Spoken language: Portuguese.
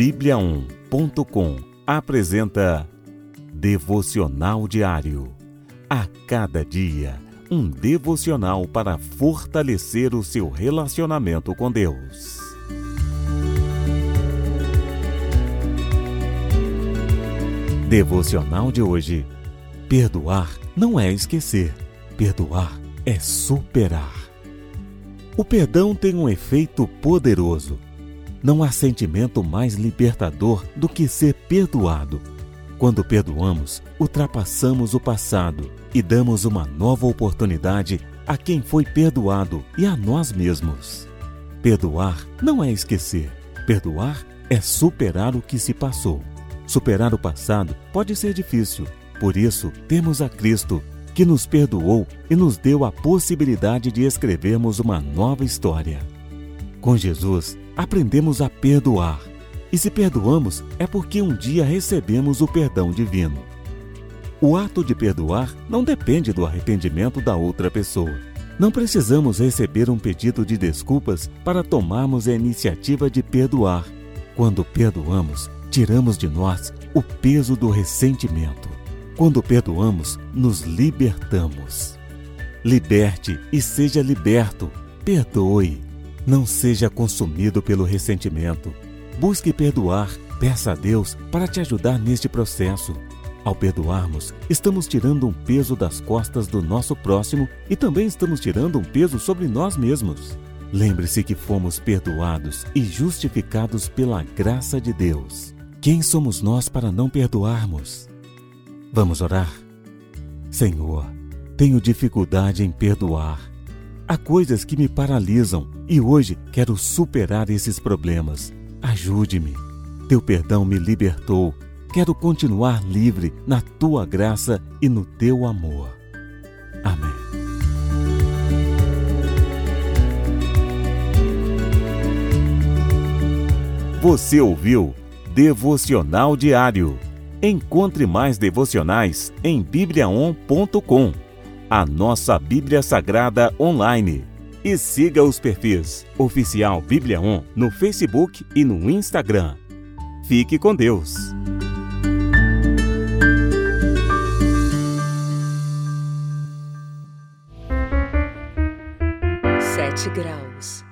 Bíblia1.com apresenta Devocional Diário. A cada dia, um devocional para fortalecer o seu relacionamento com Deus. Devocional de hoje. Perdoar não é esquecer, perdoar é superar. O perdão tem um efeito poderoso não há sentimento mais libertador do que ser perdoado. Quando perdoamos, ultrapassamos o passado e damos uma nova oportunidade a quem foi perdoado e a nós mesmos. Perdoar não é esquecer. Perdoar é superar o que se passou. Superar o passado pode ser difícil. Por isso, temos a Cristo, que nos perdoou e nos deu a possibilidade de escrevermos uma nova história. Com Jesus, aprendemos a perdoar. E se perdoamos, é porque um dia recebemos o perdão divino. O ato de perdoar não depende do arrependimento da outra pessoa. Não precisamos receber um pedido de desculpas para tomarmos a iniciativa de perdoar. Quando perdoamos, tiramos de nós o peso do ressentimento. Quando perdoamos, nos libertamos. Liberte e seja liberto. Perdoe. Não seja consumido pelo ressentimento. Busque perdoar. Peça a Deus para te ajudar neste processo. Ao perdoarmos, estamos tirando um peso das costas do nosso próximo e também estamos tirando um peso sobre nós mesmos. Lembre-se que fomos perdoados e justificados pela graça de Deus. Quem somos nós para não perdoarmos? Vamos orar? Senhor, tenho dificuldade em perdoar. Há coisas que me paralisam e hoje quero superar esses problemas. Ajude-me. Teu perdão me libertou. Quero continuar livre na tua graça e no teu amor. Amém. Você ouviu Devocional Diário. Encontre mais devocionais em bibliaon.com a nossa Bíblia Sagrada online. E siga os perfis Oficial Bíblia On no Facebook e no Instagram. Fique com Deus. Sete graus.